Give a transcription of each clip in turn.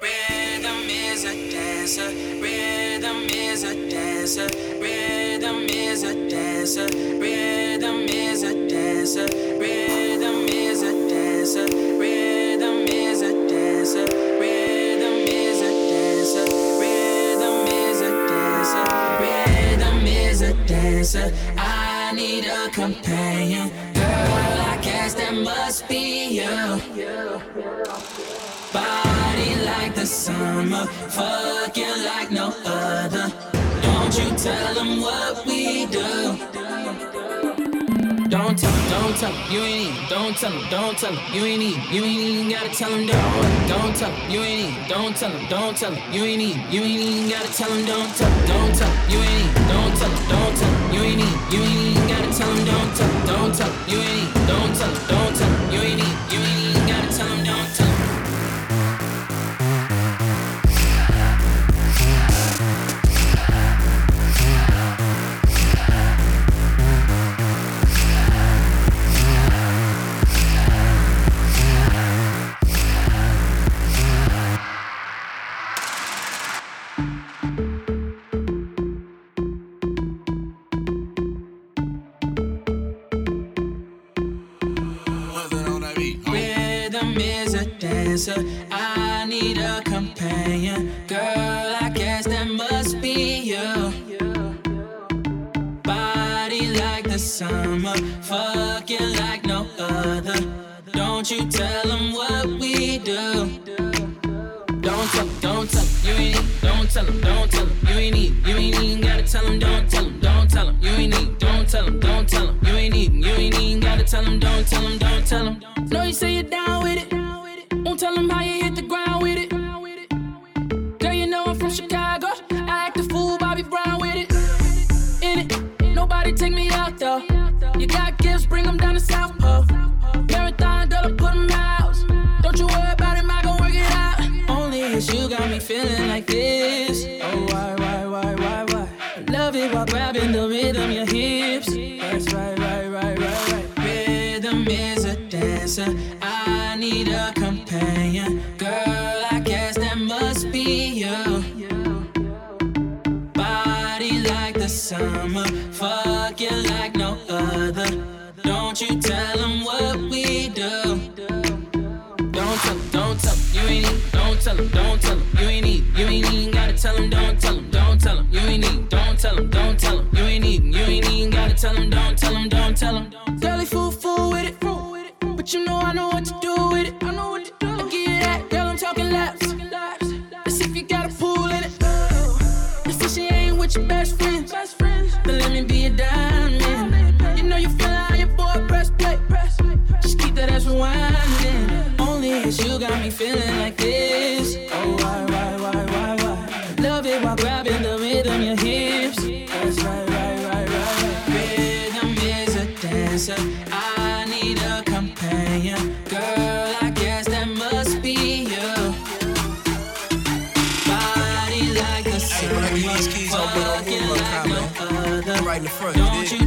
Rhythm is a dancer, rhythm is a dancer, rhythm is a dancer, rhythm is a dancer, rhythm is a dancer, rhythm is a dancer, rhythm is a dancer, rhythm is a dancer. I need a companion, girl. Guess that must be you. Body like the summer, fucking like no other. Don't you tell them what we do. Don't tell don't tell you ain't even. Don't tell don't tell you ain't even. You ain't even gotta tell them, don't. Don't tell you ain't even. Don't tell don't tell you ain't even. You ain't even gotta tell them, don't tell don't tell you ain't even. Don't tell don't tell you ain't even. You ain't even gotta tell them, don't tell don't tell you ain't even. Don't tell don't tell you ain't even. You ain't Don't tell 'em, don't tell 'em, you ain't need. Don't tell 'em, don't tell 'em, you ain't need. You ain't even gotta tell 'em, don't tell 'em, don't tell 'em, you ain't need. Don't tell 'em, don't tell 'em, you ain't need. You ain't even gotta tell 'em, don't tell 'em, don't tell 'em. Know you say you're down with it. Won't tell 'em how you hit the ground with it. Girl, you know I'm from Chicago. I act a fool, Bobby Brown with it. In it, nobody take me out though. You got gifts, bring 'em down to South you tell them what we do. Don't tell don't tell you ain't. Don't tell 'em, don't tell 'em, you ain't. You ain't even gotta tell 'em, don't tell 'em,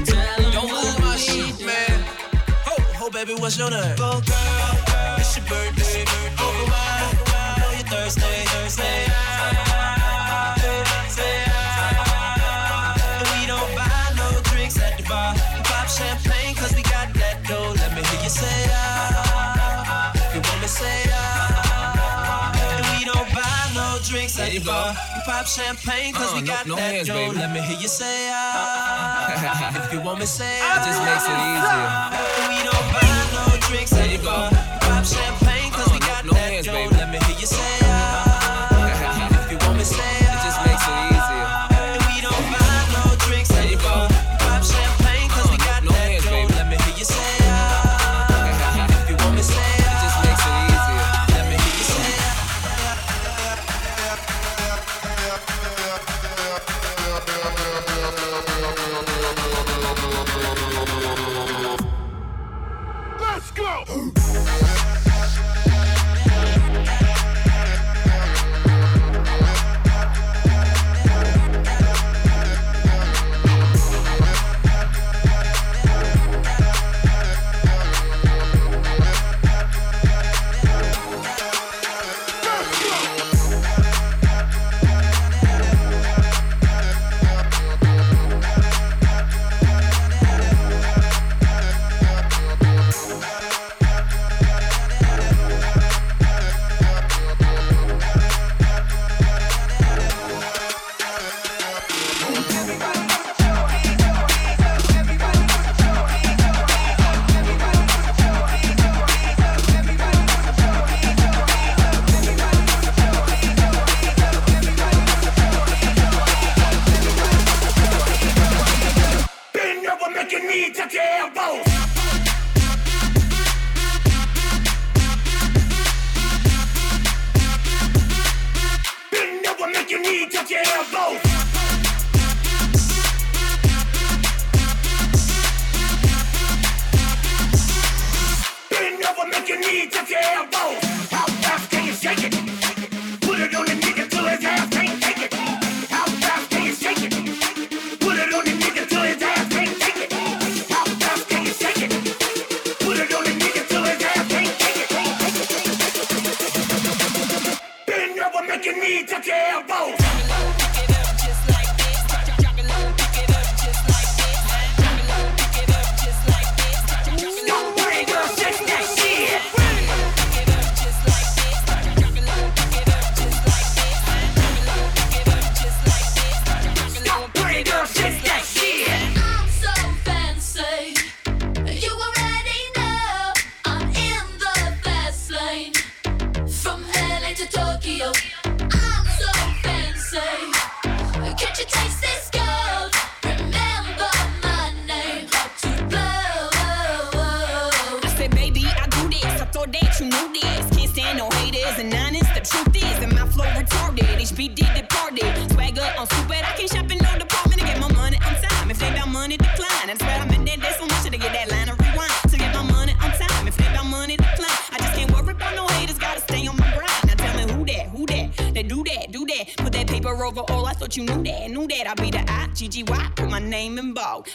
tell Don't move my shit, man. Ho, ho, baby, what's your name? Go, girl, it's your birthday. Over wine, I know you're thirsty, thirsty. Drinks at the bar. We pop champagne 'cause we Uh-uh, no- got no that hands, baby. Let me hear you say ah. If you want me say ah. It just makes it easier. We don't buy no drinks bar. Pop champagne 'cause we Uh, got no that hands, baby.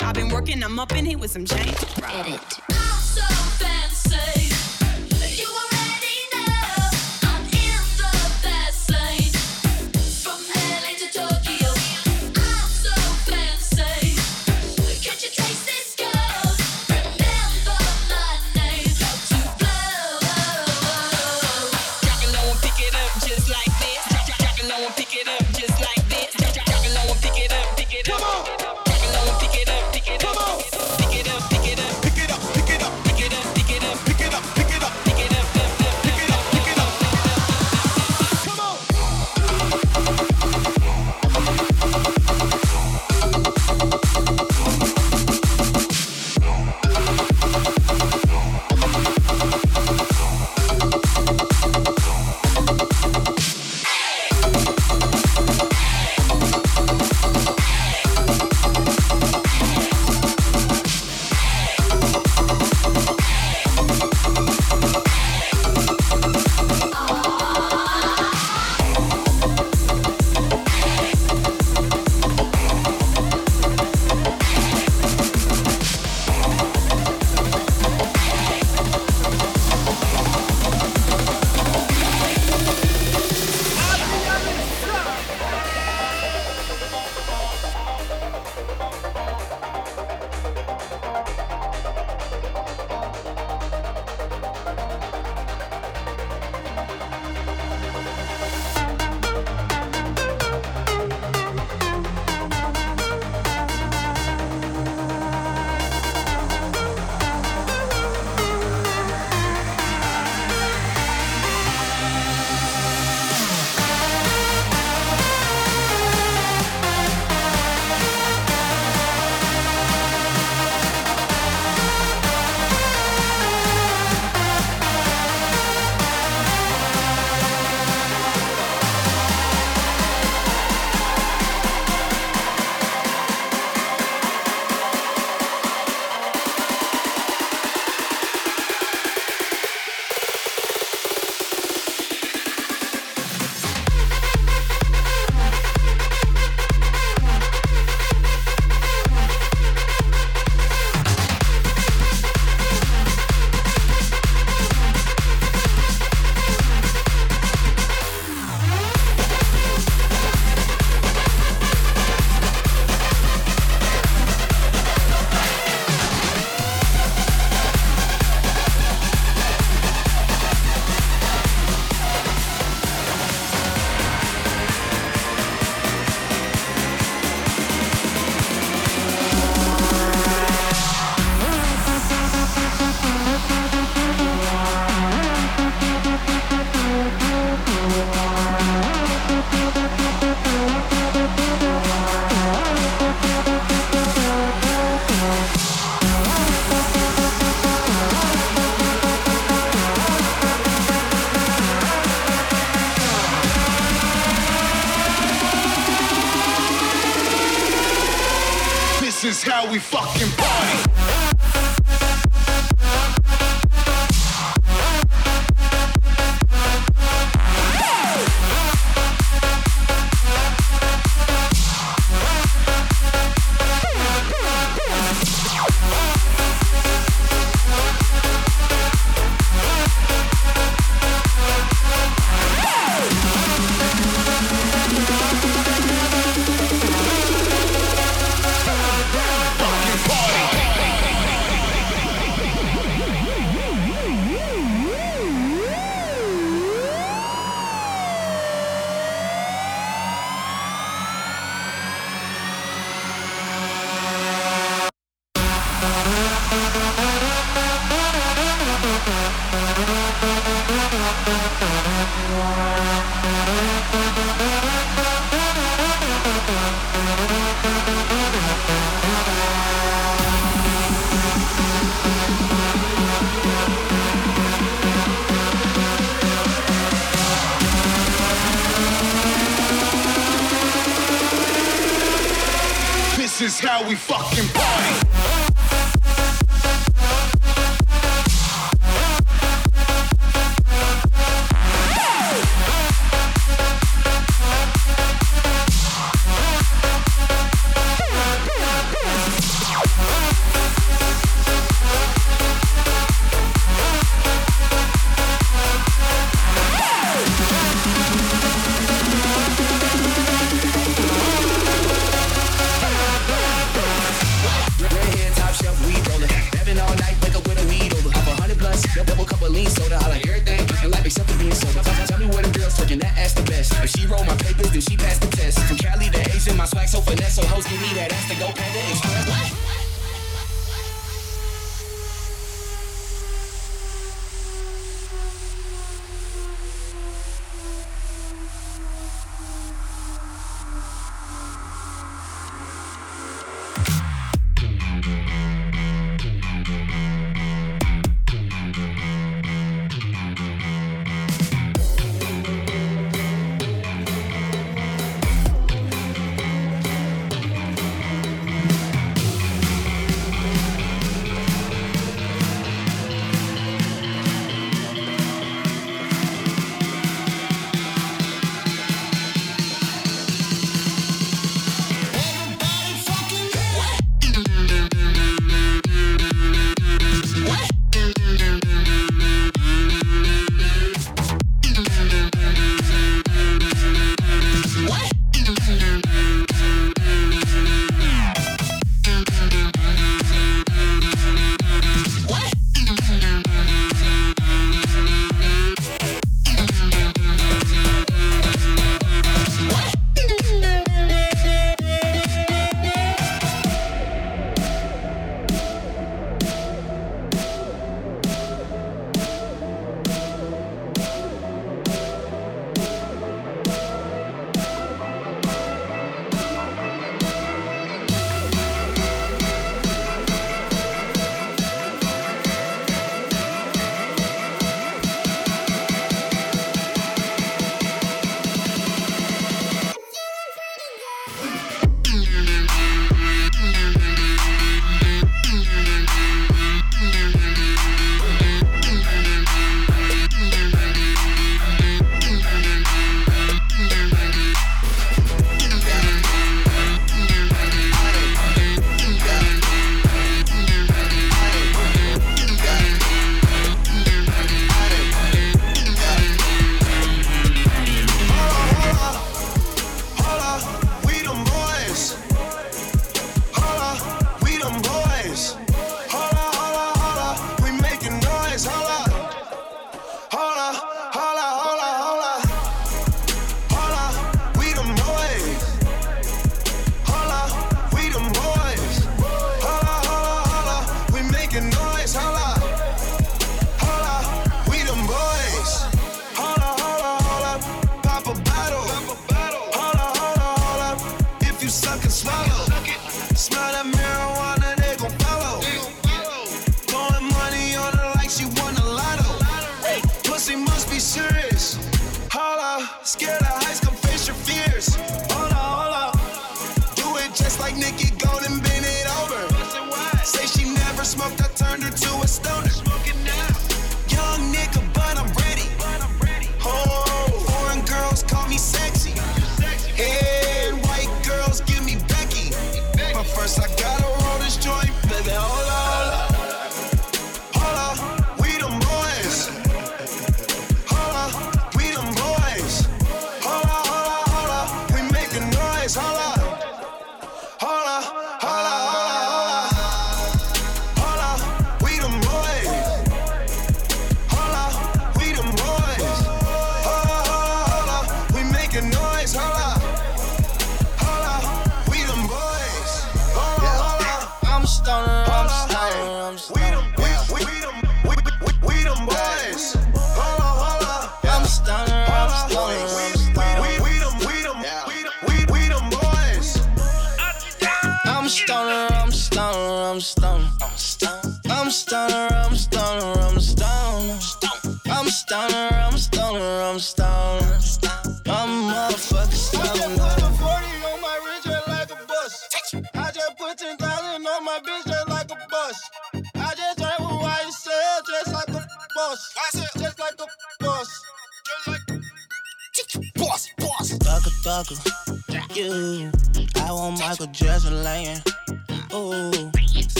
I've been working, I'm up in here with some change. Edit.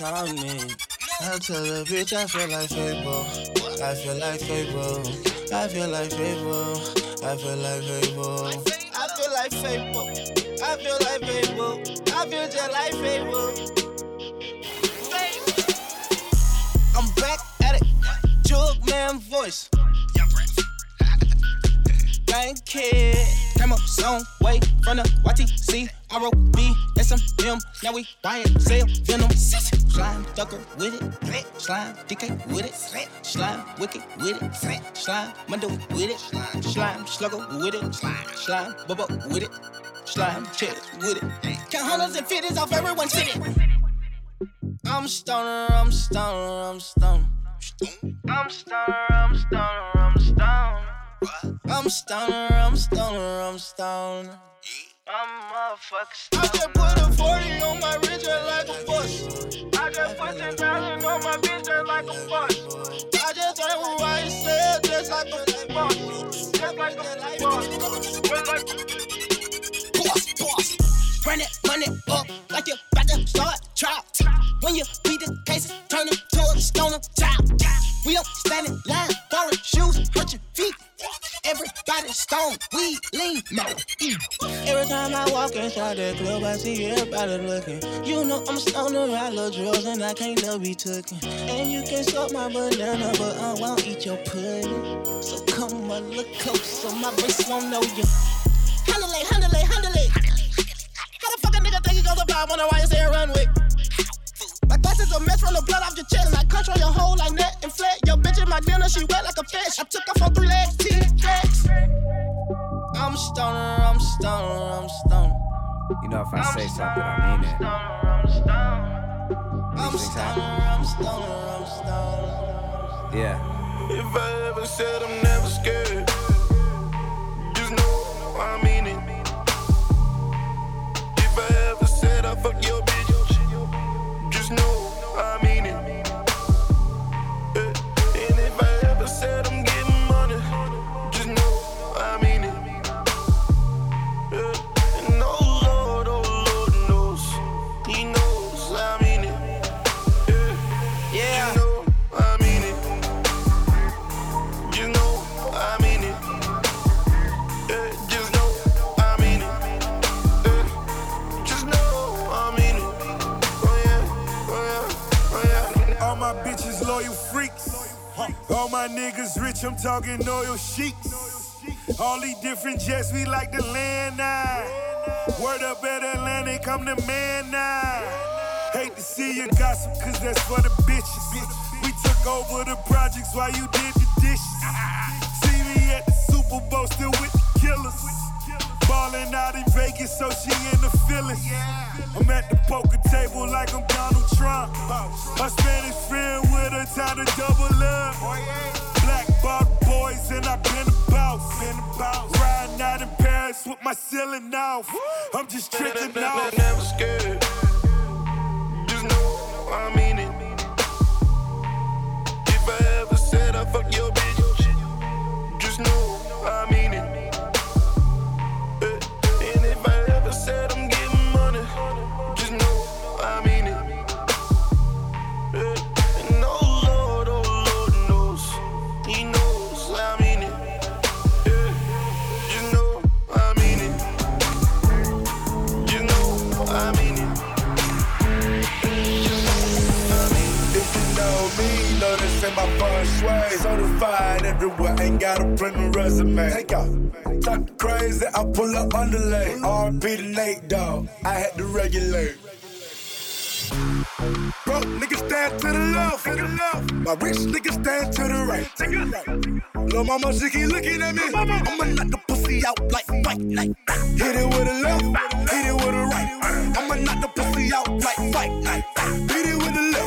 Satellites me. I tell the bitch I feel like Fable. I feel like Fable. I feel like Fable. I feel like Fable. I feel like Fable. I feel like Fable. I feel just like Fable. I'm back at it. Jug man voice. Thank kid. Came up some way from the YTC. I wrote B, SMM. Now we YSL Venom. Slime ducker with it. Slime DK with it. Slime wicked with it. Slime Mundo with it. Slime slugger with it. Slime bubba with it. Slime chest with it. Count hundreds and fifties off everyone's city. I'm stoner, I'm stoner, I'm stoner. I'm stoner, I'm stoner, I'm stoner. I'm stoner, I'm stoner, I'm stoner. I'm motherfucking stoner. I just put a 40 on my wrist just like a bus. I just put 10,000 on my bitch just like a bus. I just drank with YSL just like a boss. Just like a boss. Just like boss, boss. Run it, run it up like you about to start trial. When you beat the cases, turn it to a stoner child. We don't stand in line, foreign shoes, stone, we lean, no. Every time I walk inside that club, I see everybody looking. You know I'm a stoner, I love drugs, and I can't love be taken. And you can suck my banana, but I won't eat your pudding. So come a little closer, so my wrist won't know you. Handle it, handle it, handle it. How the fuck a nigga think he goes up on a YSL runway? My glasses a mess from the blood off your chest. I control your whole like net and flat. Your bitch in my dinner, she wet like a fish. I took off on three legs, T-Flex. I'm stoner, I'm stoner, I'm stoner. You know, if I say something, I mean it. I'm stoner, I'm These things stoner, happen. I'm stoner, I'm stoner. Yeah. If I ever said I'm never scared, just know I mean it. If I ever said I fuck your bitch, know I mean All my niggas rich, I'm talking oil sheiks. All these different jets, we like to land now. Word up at Atlantic, I'm the man now. Hate to see you gossip, cause that's for the bitches. We took over the projects while you did the dishes. See me at the Super Bowl, still with the killers. Ballin' out in Vegas, so she in the feelings. I'm at the poker table like I'm Donald Trump. My Spanish friend with her time to double up. Black bought boys and I've been a boss. Riding out in Paris with my ceiling off. I'm just tripping off. Never scared. Just know I mean it. Certified everywhere, ain't got a print a resume. Take off. Talk crazy, I pull up underlay. RP to Nate Dogg. I had to regulate. Broke niggas stand to the left, to the left. My rich niggas stand to the right. Take it right. Lil' mama, she keep looking at me. I'ma knock the pussy out like fight night. Hit it with a left, hit it with a right. I'ma knock the pussy out like fight night. Hit it with a left,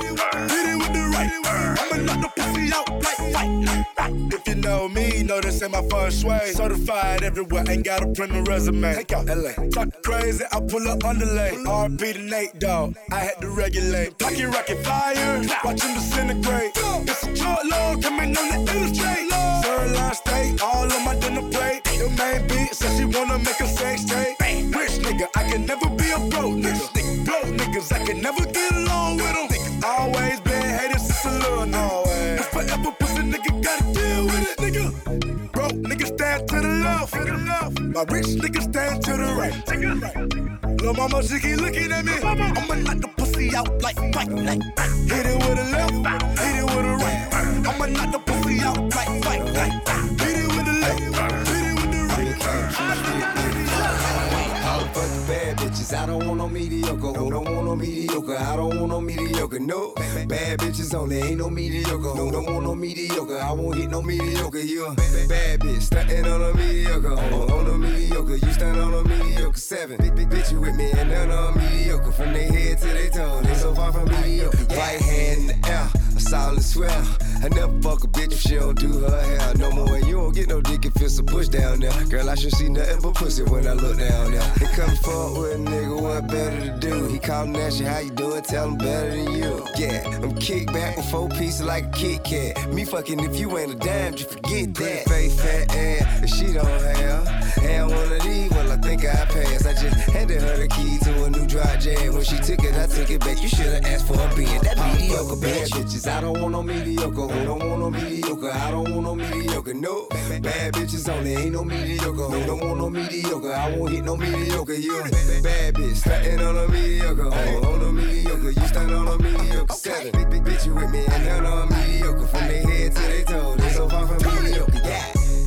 the pussy out like fight. If you know me, know this ain't my first way. Certified everywhere, ain't got a print resume. Take out LA. Talk crazy, I pull up underlay. RP to Nate Dogg. I had to regulate. Talking rocket fire, watch him disintegrate. It's a short load coming on the illustrate. Sirloin steak, all My rich niggas stand to the right. Lil' mama, she keep looking at me. I'ma knock the pussy out like fight night. Hit it with a left, hit it with a right. I'ma knock the pussy out like fight night. Hit it with the left, hit it with the right. I fuck the bad bitches. I don't. Who don't want no mediocre? I don't want no mediocre. No, bad bitches only. Ain't no mediocre. Who don't want no mediocre? I won't hit no mediocre. You bad bitch stunting on a mediocre. On, on a mediocre, you stand on a mediocre. Seven big big bitch you with me and none on mediocre. From their head to their toe, they so far from mediocre. Right hand in the air, a solid swell. I never fuck a bitch if she don't do her hair no more. And you don't get no dick if it's a push down there. Girl, I should see nothing but pussy when I look down there. He come forward nigga, what better to do? He call him Nash, how you doing? Tell him better than you. Yeah, I'm kick back with four pieces like a Kit Kat. Me fucking if you ain't a dime, you forget that. Face fat ass, she don't have. Had one of these, well, I think I passed. I just handed her the key to a new dry jam. When she took it, I took it back. You should've asked for a being that mediocre bad bitches. I don't want no mediocre. Who don't want no mediocre? I don't want no mediocre. No, bad bitches only. Ain't no mediocre. Who don't want no mediocre? I won't hit no mediocre. You bad bitch, stunting on a mediocre. On, oh, on a mediocre, you stand on a mediocre. Seven, big, big bitch, you with me and none on mediocre. From their head to their toe,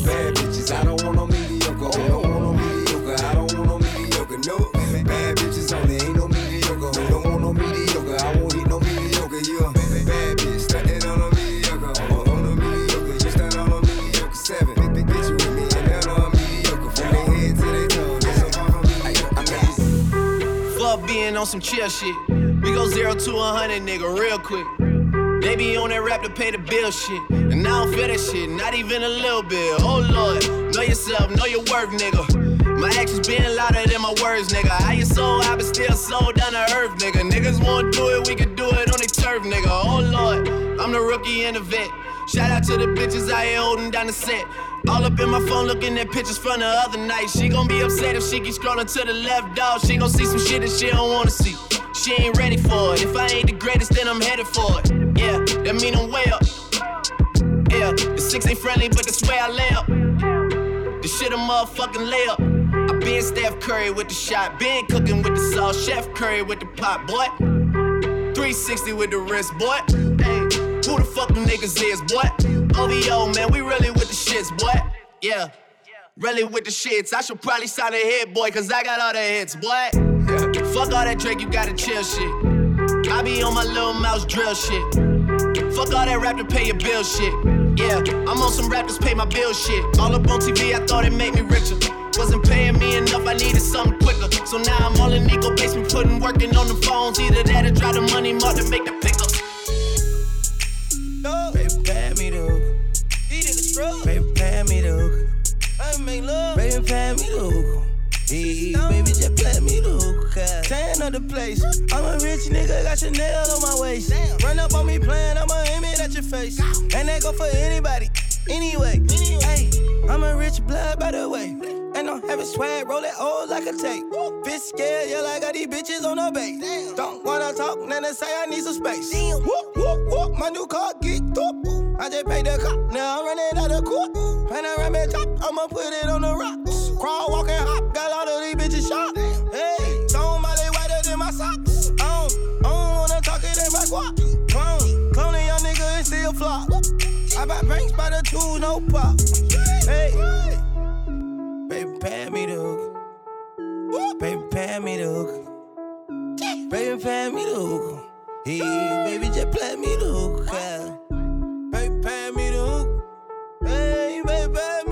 bad bitches. I don't want no mediocre. Who don't want no mediocre? I don't want no mediocre. No, bad bitches only. Ain't no mediocre. Who don't want no mediocre? I won't hit no mediocre. You a bad bitch stunting on a mediocre. On, a mediocre, you stand on a mediocre. Seven, big bitch you with me and none on mediocre. From their head to their toe, they so far from mediocre. I'm Fuck being on some chill shit. We go zero to a hundred, nigga, real quick. They be on that rap to pay the bill shit. And I don't feel that shit, not even a little bit. Oh lord, know yourself, know your worth, nigga. My actions being louder than my words, nigga. How you so I but still sold down to earth, nigga. Niggas won't do it, we can do it on the turf, nigga. Oh lord, I'm the rookie and the vet. Shout out to the bitches out here holding down the set. All up in my phone looking at pictures from the other night. She gon' be upset if she keep scrolling to the left, dog. She gon' see some shit that she don't wanna see. She ain't ready for it. If I ain't the greatest, then I'm headed for it. Yeah, that mean I'm way up. Yeah, the six ain't friendly, but that's where I lay up. This shit a motherfucking layup. I been Steph Curry with the shot, been cooking with the sauce, Chef Curry with the pot, boy. 360 with the wrist, boy. Hey, who the fuck them niggas is, boy? OVO, man, we really with the shits, boy. Yeah. really with the shits. I should probably sign a hit, boy, cause I got all the hits, boy. Fuck all that Drake, you gotta chill shit. I be on my Lil Mouse drill shit. Fuck all that rap to pay your bill shit. Yeah, I'm on some rappers pay my bill shit. All up on TV, I thought it made me richer. Wasn't paying me enough, I needed something quicker. So now I'm all in Nico basement, putting working on the phones. Either that or drive the money more to make the pickups. Baby, pay me the hook. Baby, pay me the hook. I make love. Baby, pay me the hook. Hey, baby, just play me the hook. Tan of the place. I'm a rich nigga, got Chanel on my waist. Run up on me playing, I'ma aim it at your face. And that go for anybody, anyway. Hey, I'm a rich blood, by the way. And I'm having swag, roll it old like a tape. Bitch scared, yeah, like I got these bitches on the base. Don't wanna talk, then they say I need some space. Whoop, whoop, whoop, my new car geeked up. I just paid the cop, now I'm running out of court. When I ramp Panoramic top, I'ma put it on the rocks. Crawl, walk, and hop, got all of these bitches shot. Hey, somebody whiter than my socks. I don't, I don't wanna talk it in my guap. Clone, cloning young nigga and still flop. I buy banks by the two, no pop. Baby, pay me the hook. Baby, pay me the hook. Baby, pay me the hook. Hey, baby, just play me the hook. yeah. Baby, pay me the hook. Hey, baby, pay me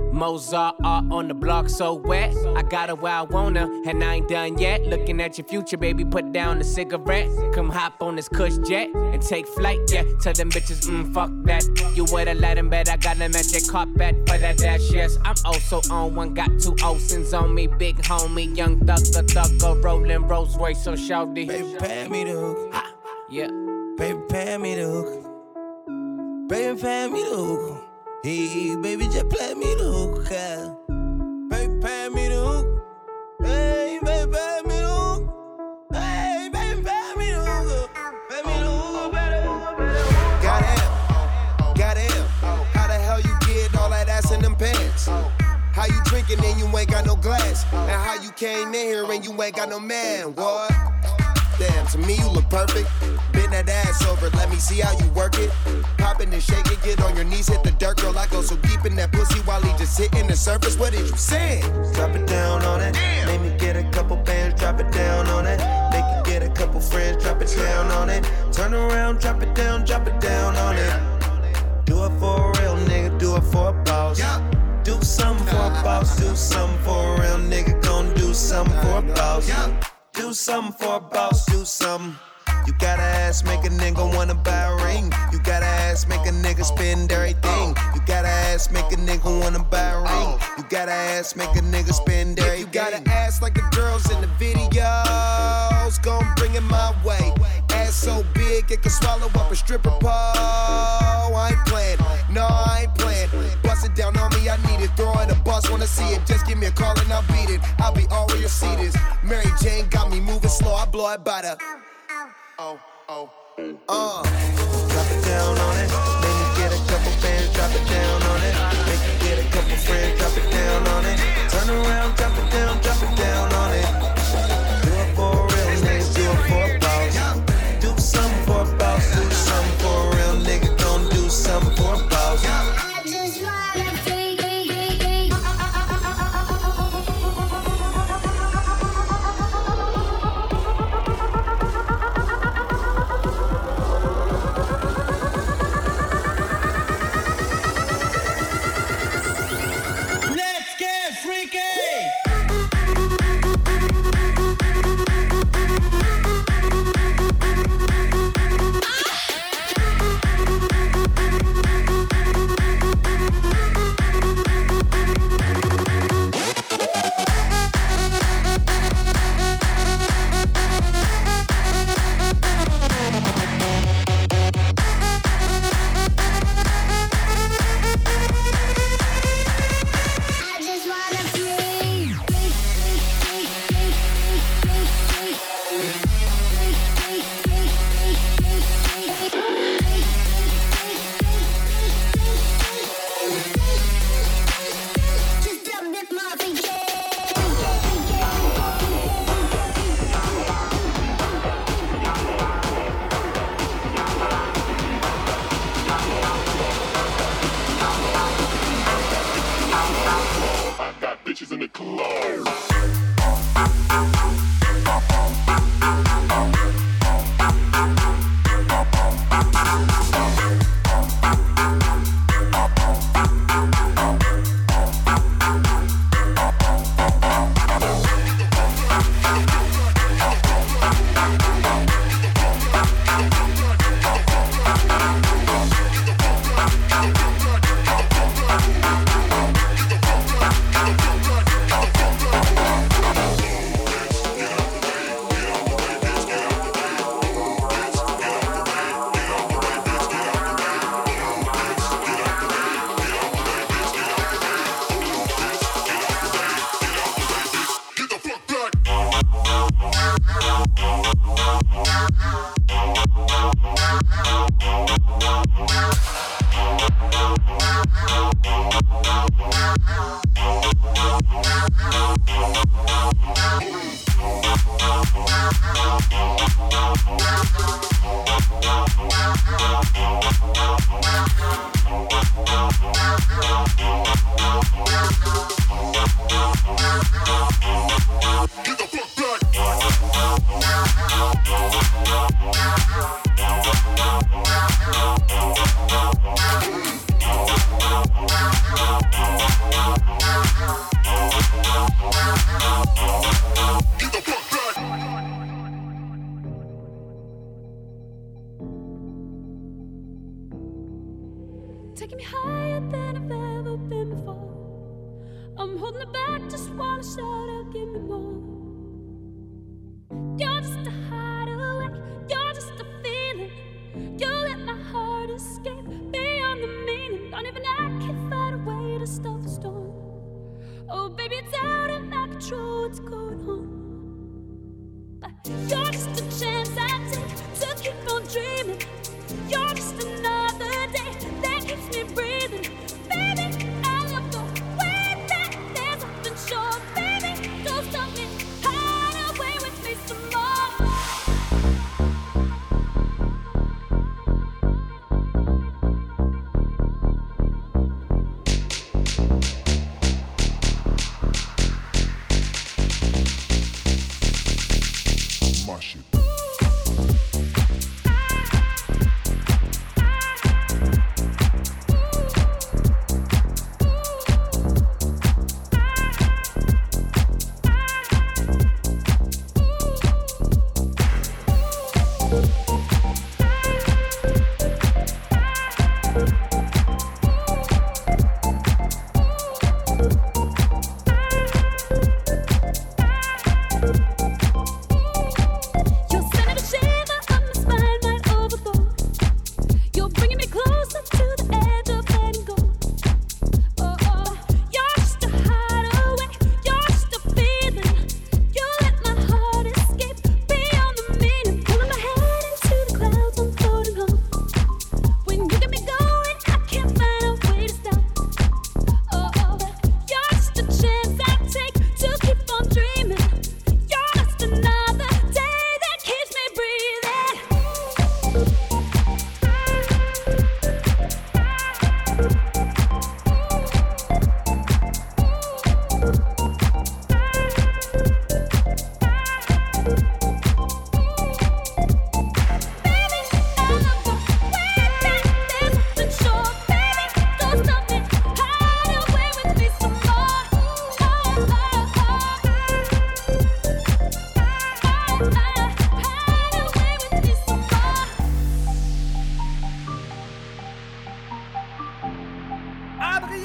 Mozart art on the block so wet. I got her where I want her, and I ain't done yet. Looking at your future, baby, put down the cigarette. Come hop on this cush jet and take flight, yeah. Tell them bitches, mm, fuck that. You wear let them bet I got them at your carpet for that dash, yes. I'm also on one, got two Olsons on me, big homie, young thug, thugger, thugger, rolling Rolls Royce, so shouty. Baby, pay me the hook. Yeah. Baby, pay me the hook. Baby, pay me the hook. Hey, baby, just play me the hook. Baby, pay me the hook. Hey, baby, pay me the hook. Hey, baby, pay me the hook. Pay me the hook, better hook, better hook. Goddamn, goddamn. How the hell you get all that ass in them pants? How you drinking and you ain't got no glass? And how you came in here and you ain't got no man? What? Damn, to me you look perfect. That ass over, let me see how you work it. Popping and shaking, get on your knees, hit the dirt, girl. I go so deep in that pussy while he just hitting the surface. What did you say? Drop it down on it. Make me get a couple bands, drop it down on it. Make you get a couple friends, drop it down on it. Turn around, drop it down, drop it down on it. Do it for a real nigga, do it for a boss. Do something for a boss, do something for a real nigga, gon' do something for a boss. Do something for a boss, do something. You gotta ass make a nigga wanna buy a ring. You gotta ass make a nigga spend everything. You gotta ass make a nigga wanna buy a ring. You gotta ass make a nigga spend everything. you got an ass like the girls in the videos, gon' bring it my way. Ass so big it can swallow up a stripper pole. I ain't playing, no, I ain't playing. Bust it down on me, I need it. Throw in a bus, wanna see it. Just give me a call and I'll beat it. I'll be all where your seat is. Mary Jane got me moving slow, I blow it by the. Oh, oh, uh. Drop it down on it.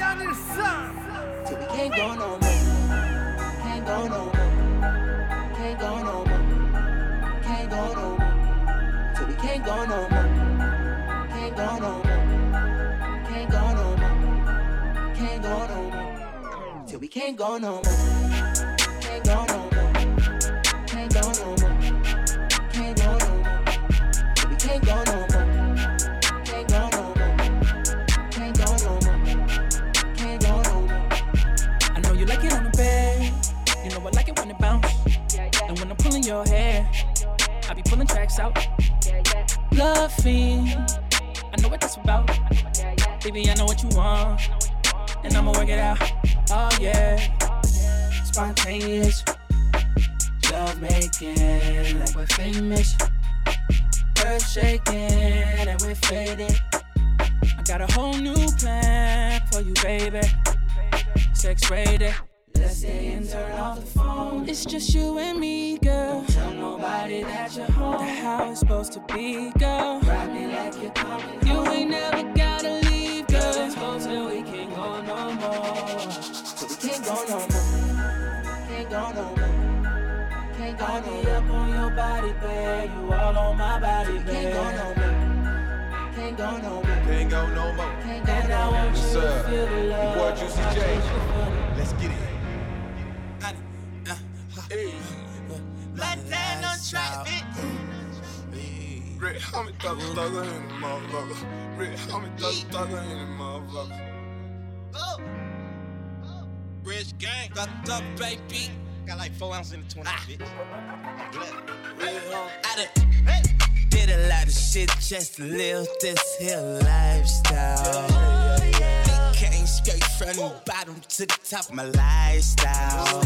Adrian San. Till we can't go no more. Can't go no more. Can't go no more. Can't go no more. Till we can't go no more. Can't go no more. Can't go no more. Can't go no more. Till we can't go no more. Tracks out. Fiend. I know what that's about. Baby, I know what you want. And I'ma work it out. Oh yeah. Spontaneous. Love making like we're famous. Earth shaking and we're faded. I got a whole new plan for you, baby. Sex rated. Let's stay and turn off the phone. It's just you and me, girl. Don't tell nobody that you're home. That how it's supposed to be, girl. Ride me like you're coming You ain't never gotta leave, girl. Let's go till we can't go no more. Till we can't go no more. Can't go no more. Can't go I no be more. up on your body, babe. You all on my body, babe. Can't go no more. Can't go no more. Can't go no more. Can't go And I no want more. you Yes, to sir. feel the Your love. boy Juicy I J. want you to feel the Let's get it. On Rick, how many thugger thugger in the motherfucker? Rick, how many thugger thugger in the motherfucker? Oh. Oh. Rich gang. Got the baby. Got like four ounces in the 20, bitch. Ah. I done did a lot of shit just to live this here lifestyle. Came straight from the bottom to the top of my lifestyle.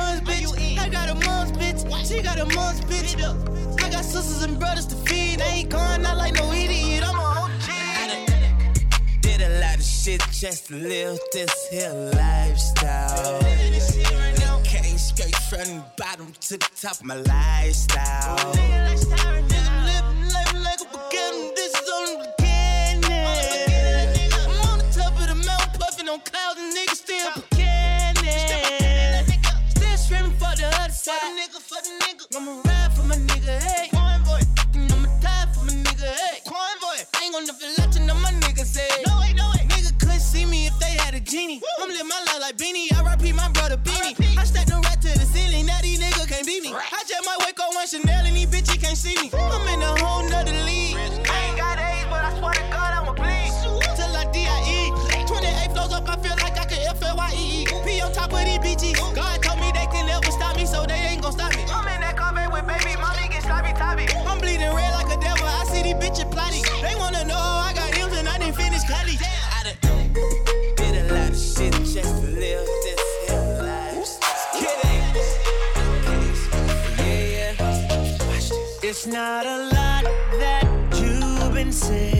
Funds, bitch. I got a mom's bitch, she got a mom's bitch. I got sisters and brothers to feed. I ain't going out like no idiot. I'm a OG. Did a lot of shit just to live this here lifestyle. Came straight from the bottom to the top of my lifestyle. Nigga living life like a the other side. For the nigga, for the nigga. I'ma ride for my nigga, hey. Convoy. I'ma die for my nigga, hey. Convoy. I ain't gonna let you know my nigga say. No way, no way. Nigga couldn't see me if they had a genie. I'm living my life like Beanie. I repeat my brother Beanie. I stack them right to the ceiling. Now these niggas can't beat me. I just might wake up one Chanel and these bitches can't see me. I'm in a whole nother league. Not a lot that you've been saying,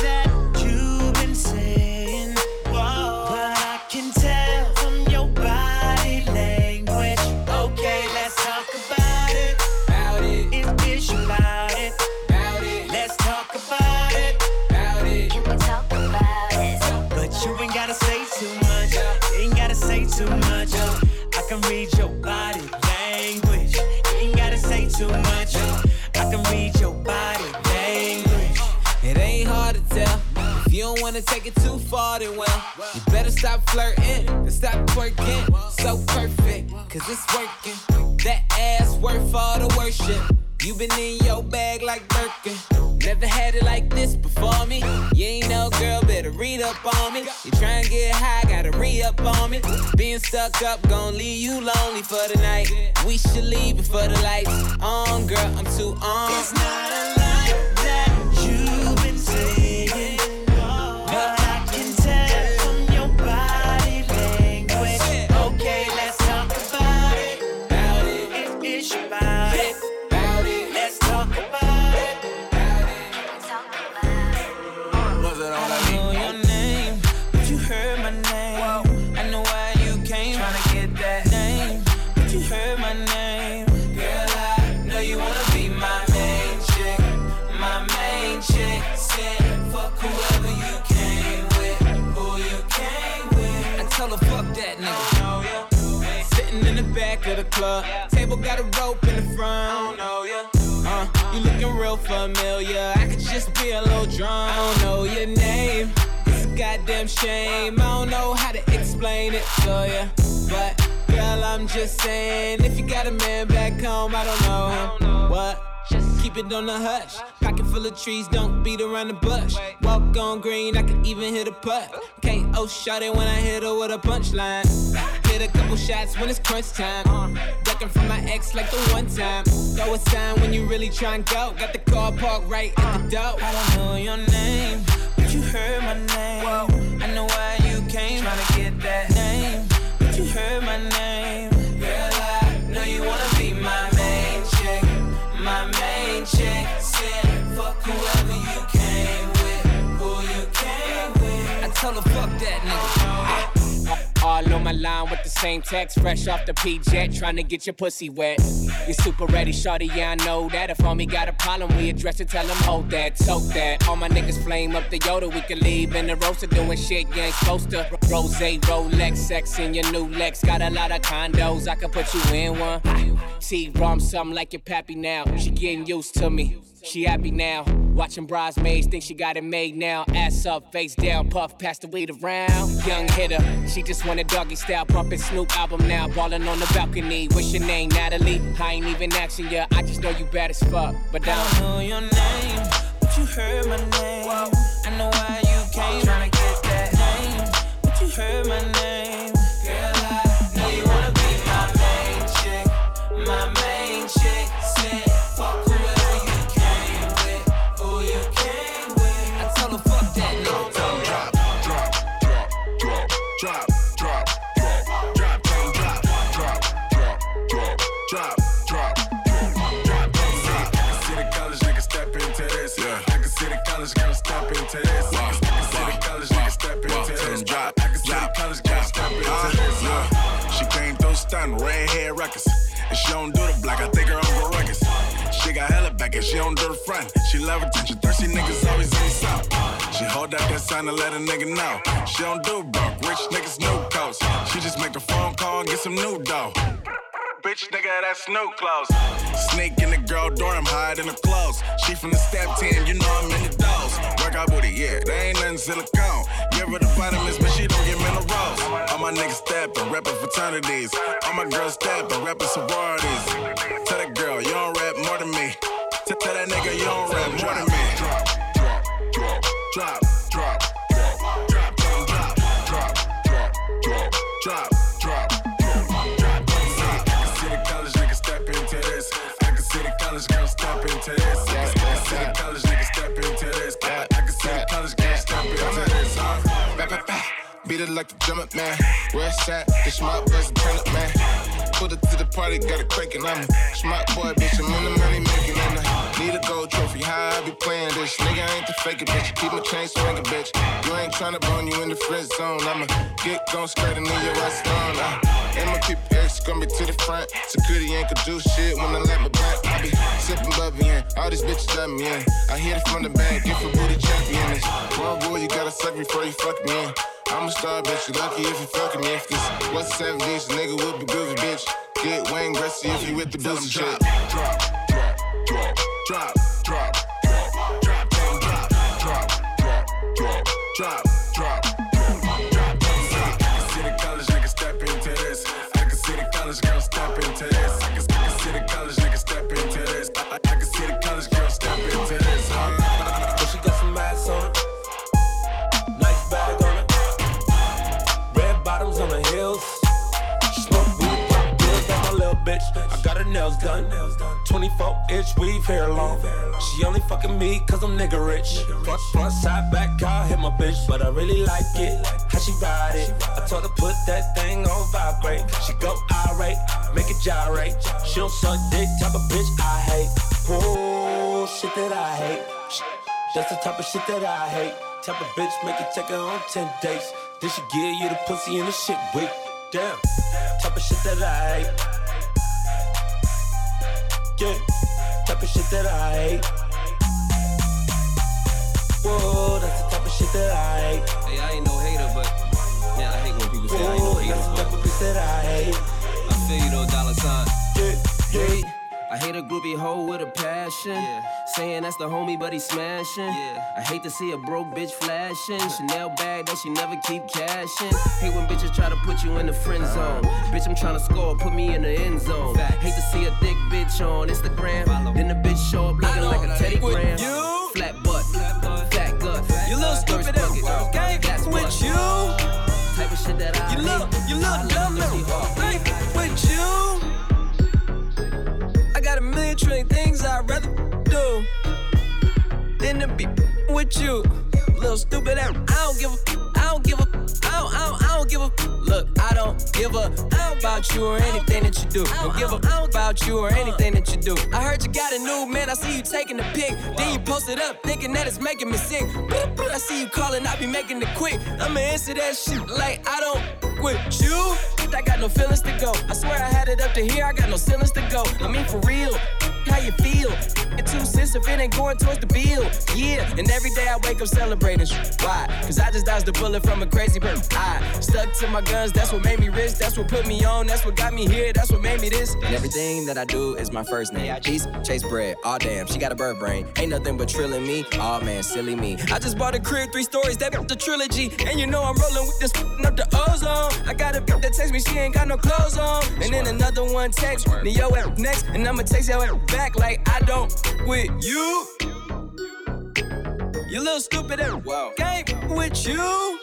don't wanna take it too far, then well, you better stop flirting and stop twerking. So perfect, cause it's working. That ass worth all the worship. You been in your bag like Birkin. Never had it like this before me. You ain't no girl, better read up on me. You try and get high, gotta re up on me. Being stuck up, gon' leave you lonely for the night. We should leave before the lights on, girl. I'm too on. It's not a club, table got a rope in the front. Uh, you looking real familiar. I could just be a little drunk. I don't know your name. It's a goddamn shame. I don't know how to explain it to ya. But girl, I'm just saying, if you got a man back home, I don't know him. What? Keep it on the hush. Pocket full of trees, don't beat around the bush. Walk on green, I can even hit a putt. Can't oh shot it when I hit her with a punchline. Hit a couple shots when it's crunch time. Ducking from my ex like the one time. Throw a sign when you really try and go. Got the car parked right at the door. I don't know your name, but you heard my name. I know why you came. My line with the same text, fresh off the P-Jet, trying to get your pussy wet. You're super ready, shorty, yeah, I know that. If homie got a problem, we address it, tell him hold that, soak that. All my niggas flame up the Yoda, we can leave in the roaster doing shit you ain't supposed to. Rose, Rolex, sex in your new Lex. Got a lot of condos, I can put you in one. T-Rom, something like your pappy now. She getting used to me. She happy now, watching bridesmaids, think she got it made now. Ass up, face down, puff, pass the weed around. Young hitter, she just want a doggy style, bumping Snoop album now, ballin' on the balcony. What's your name, Natalie? I ain't even asking ya, I just know you bad as fuck. But I don't know your name, but you heard my name. I know why you came. Tryna get that name, but you heard my name. Stunning, red hair records. And she don't do the black, I think her Uncle Ruckus. She got hella back and she don't do the front. She love attention, thirsty niggas always in the south. She hold out that sign to let a nigga know. She don't do broke, rich niggas new coats. She just make a phone call and get some new dough. Bitch, nigga, that's new clothes. Sneak in the girl dorm, hide in the clothes. She from the step team, you know I'm in the dose. Work out booty, yeah, they ain't nothing silicone. Give her the vitamins, but she don't get minerals. My niggas steppin', reppin' fraternities. All my girls steppin', reppin' sororities. Tell that girl, you don't rap more than me. Tell that nigga, you don't rap more than me. drop, drop, drop, drop, drop, drop, drop, drop, drop, drop, drop, drop, drop. I can see the college nigga step into this. Beat it like the drummer, man. West side, the smart buzz, turn up, man. Put it to the party, got it cranking. I'm a smart boy, bitch. I'm in the money making. And I need a gold trophy. How I be playing this? Nigga, I ain't the faker, bitch. Keep my chain swinging, bitch. You ain't trying to bone you in the friend zone. I'ma get gon' skirt and leave your ass alone. Uh, and my people X gon' be to the front. Security ain't could do shit when I let my back. I be sipping bubby in. All these bitches love me in. I hit it from the back, get for booty champion. This one rule, you gotta suck before you fuck me in. I'm a star, bitch. You lucky if you fucking me. If this was seven days, nigga would be groovy, bitch. Get Wayne Gretzky if you with the boozy shit. drop, drop, drop, drop, drop, drop, drop, drop, drop, drop, drop, drop, drop, drop, nails done. 24 inch weave hair long. She only fucking me cause I'm nigga rich. Front, front, side, back, car hit my bitch. But I really like it, how she ride it. I told her put that thing on vibrate. She go irate, make it gyrate. She don't suck dick, type of bitch I hate. Oh, shit that I hate. That's the type of shit that I hate. Type of bitch make you take her on 10 dates. Then she give you the pussy and the shit weak. Damn. Type of shit that I hate. Yeah. Type of shit that I hate. Whoa, that's the type of shit that I hate. Hey, I ain't no hater, but yeah, I hate when people say I ain't no Whoa, hater. that's the type of bitch that I hate. I feel you though, dollar sign. Yeah, yeah. I hate a groupie hoe with a passion. Saying that's the homie, but he smashing. I hate to see a broke bitch flashing. Chanel bag that she never keep cashing. Hate when bitches try to put you in the friend zone. Uh-huh. Bitch, I'm trying to score, put me in the end zone. Hate to see a thick bitch on Instagram. Then the bitch show up looking like a Teddy Graham. you. Flat butt, fat gut. You little stupid ass gang That's with you. Type of shit that I You look, you look dumb Hawk. with you. I got a million trillion things I'd rather do than to be with you. Little stupid ass. I don't give a. give a. Look, I don't give a. About you or anything that you do. Don't give a about you or anything that you do. I heard you got a new man. I see you taking the pic. Then you post it up, thinking that it's making me sick. I see you calling. I be making it quick. I'ma answer that shit like I don't with you. I got no feelings to go. I swear I had it up to here. I got no feelings to go. I mean for real. How you feel? It two cents if it ain't going towards the bill. Yeah, and every day I wake up celebrating. Why? Cause I just dodged a bullet from a crazy person. I stuck to my guns, that's what made me rich. That's what put me on, that's what got me here, that's what made me this. And everything that I do is my first name. Peace, chase bread. Aw damn, she got a bird brain. Ain't nothing but trilling me. Aw man, silly me. I just bought a crib, three stories, that the trilogy. And you know I'm rolling with this up the ozone. I got a bitch that text me, she ain't got no clothes on. And then another one text me, yo next. And I'ma text ass back like I don't with you. You little stupid ass. Wow. Gang with you.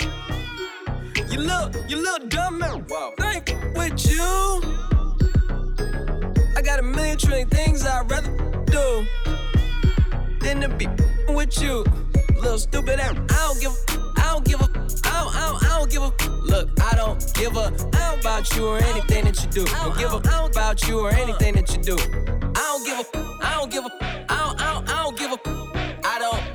You look, you look dumb ass. Wow. Gang with you. I got a million trillion things I'd rather do than to be with you. Little stupid ass. I don't give a, I don't give a, I don't, I don't, I don't give a. Look, I don't give a, I don't about you or anything that you do. Don't give a, I don't about you or anything that you do. I don't give a, I don't give a, I don't, I don't,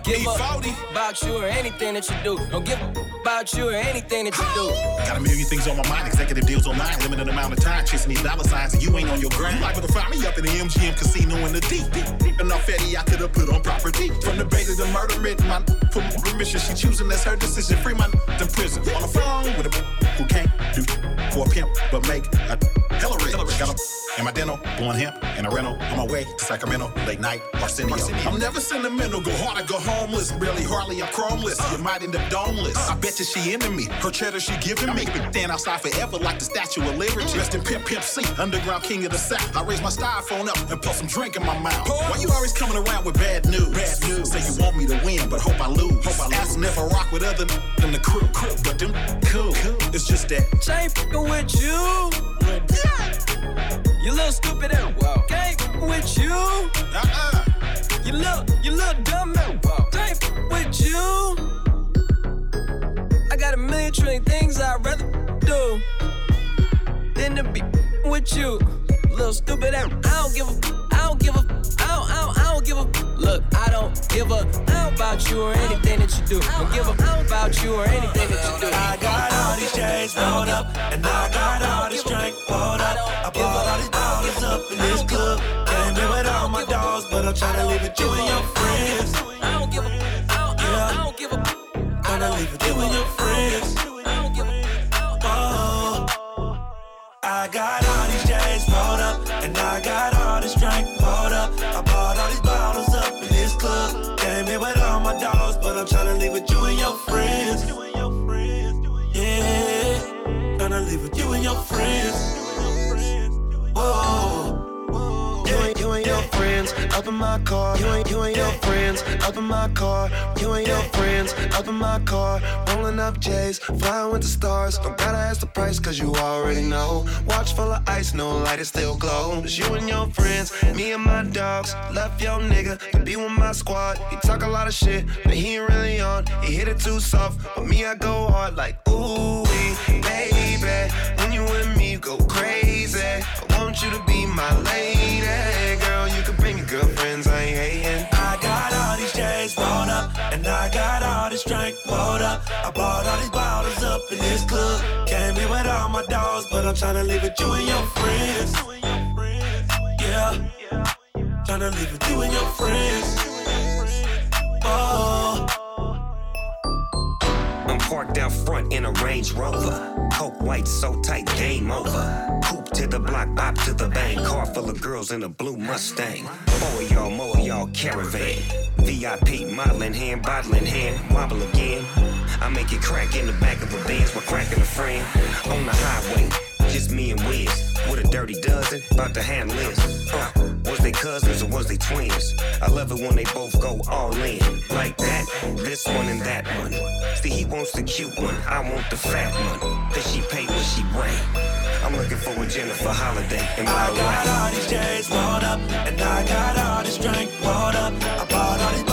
I don't give a about you or anything that you do. Don't give a about you or anything that you do. Got a million things on my mind, executive deals online, limited amount of time, chasing these dollar signs, and you ain't on your grind. Liable to find me up in the MGM casino in the deep. deep, deep enough fatty I could have put on property. From the bait to the murder, written my for permission. She choosing, that's her decision. Free my in prison. On the phone with a who can't do for a pimp, but make a hella rich. Got a in my dental, blowing hemp, in a rental, on my way to Sacramento, late night, Arsenio. I'm never sentimental, go hard or go homeless. Barely, hardly, I'm chromeless. You might end up domeless. I bet you she into me, her cheddar she giving me. Stand outside forever like the Statue of Liberty. Rest in Pimp Pimp C, underground king of the South. I raise my styrofoam up and put some drink in my mouth. Why you always coming around with bad news? Bad news. Say you want me to win, but hope I lose. Hope I lose. Asking if I rock with other than the crew, crew. but them cool. It's just that. Jay fucking with you. You little stupid. Wow. Gang with you. Uh-uh. You look, you look dumb ass. Jay fucking with you. I got a million trillion things I'd rather do than to be with you. Little stupid ass. I don't give a, I don't give a, I don't, I don't, I don't give a. Look, I don't give a, don't about you or anything that you do. Don't give a, about you or anything that you do. I got all these chains rolled up, and I got all drink poured up. I bought all these bottles up in this club. Came in with all my dogs, but I'm tryna leave with you and your friends. I don't give a, I don't, I don't, I don't give a. Tryna leave with you and your friends. Oh, I got all these chains rolled up, and I got all this drink poured up. I bought all these bottles up in this club. Came in with all my dogs, but I'm tryna leave with you and your friends. Tryna with you and your friends. Whoa. You ain't, you ain't your friends up in my car. You ain't, you ain't your friends up in my car. You ain't your friends up in my car. Rolling up J's, flying with the stars. Don't gotta ask the price, cause you already know. Watch full of ice, no light, it still glow. It's you and your friends, me and my dogs. Left your nigga to be with my squad. He talk a lot of shit, but he ain't really on. He hit it too soft, but me, I go hard like, ooh, baby. When you with me, you go crazy. I want you to be my lady. Girl, you can bring your girlfriends, I ain't hating. I got all these chains rolled up, and I got all this drink poured up. I bought all these bottles up in this club. Came in with all my dogs, but I'm tryna leave with you and your friends. Yeah, tryna leave with you and your friends. Oh. Parked out front in a Range Rover. Coke white so tight, game over. Coupe to the block, bop to the bang. Car full of girls in a blue Mustang. Of y'all, more y'all caravan. VIP, modeling hand, bottling hand, wobble again. I make it crack in the back of a Benz while cracking a friend. On the highway, just me and Wiz. A dirty dozen, about to handle this. Uh, was they cousins or was they twins? I love it when they both go all in. Like that, this one and that one. See, he wants the cute one, I want the fat one. That she pay what she weigh. I'm looking for a Jennifer Holliday in my I got all these J's rolled up, and I got all this drink rolled up. I bought all these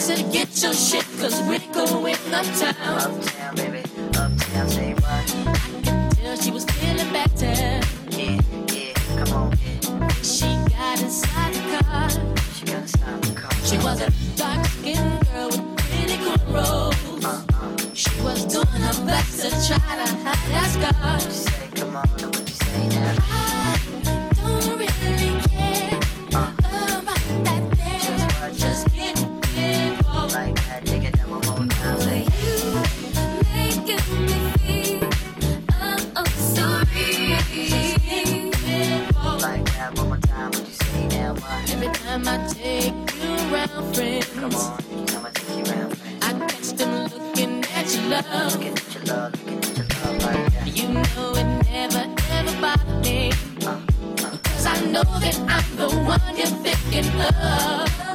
Said get your shit, cause we're going uptown. Uptown, baby. Uptown, say what? Till she was feeling better. Yeah, yeah, come on, yeah. She got inside the car. She got inside the car. She was a dark skinned girl with pretty cornrows. Uh-uh. She was doing her best to try to hide that scar. Say, come on, what you say now? Time I take you around, friends. Come on, I'ma take you around, friend. I catch them looking at your love. Looking at your love, looking at your love like that. You know it never ever bothered me. Uh, uh. Cause I know that I'm the one you're thinking of.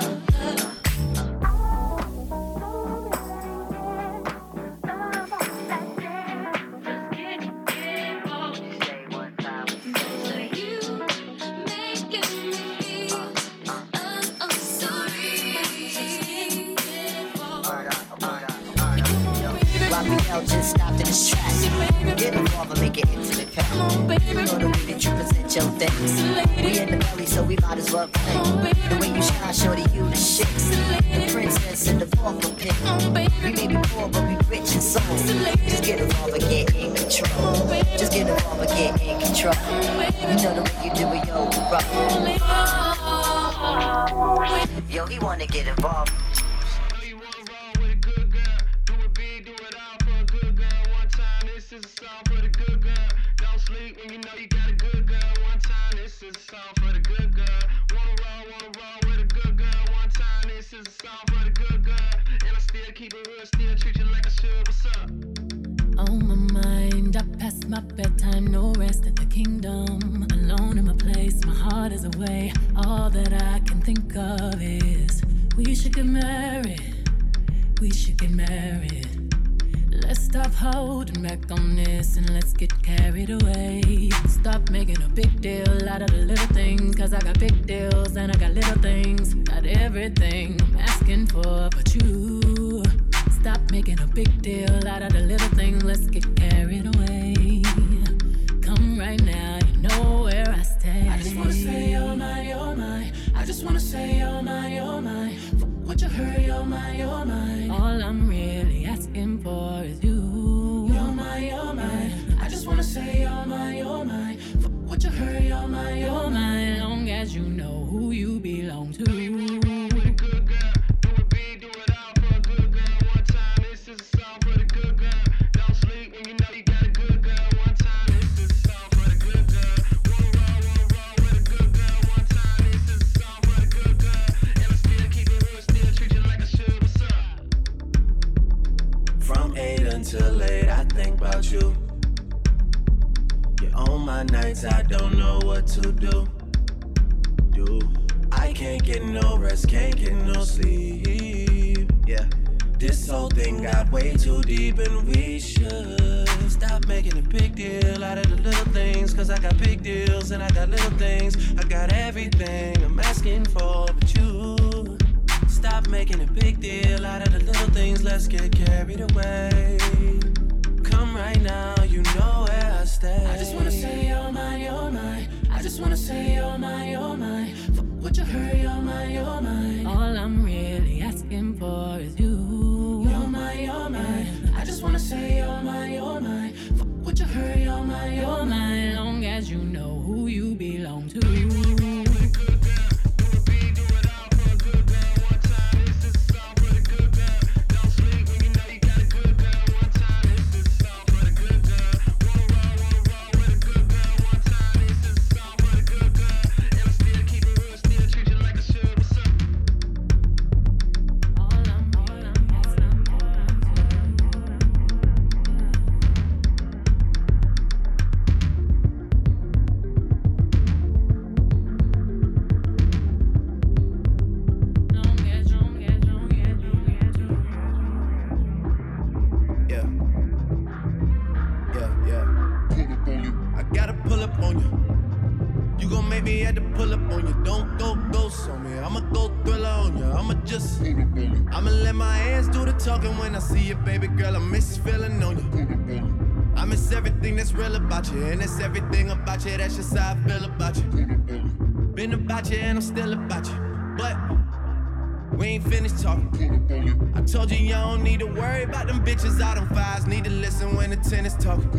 I told you you don't need to worry about them bitches out on fives. Need to listen when the tennis talking.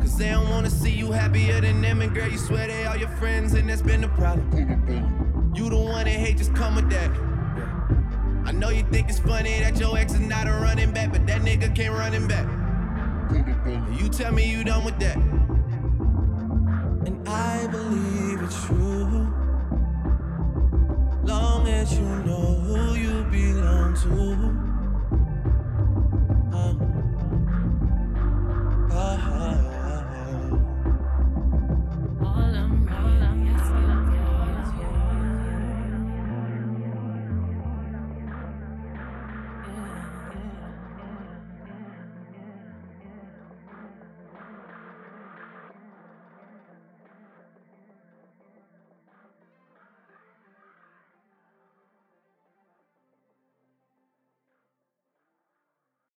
Cause they don't wanna see you happier than them. And girl, you swear they all your friends, and that's been the problem. You the one that hate, just come with that. I know you think it's funny that your ex is not a running back, but that nigga can't run him back. You tell me you done with that. And I believe it's true. Long as you know belong to.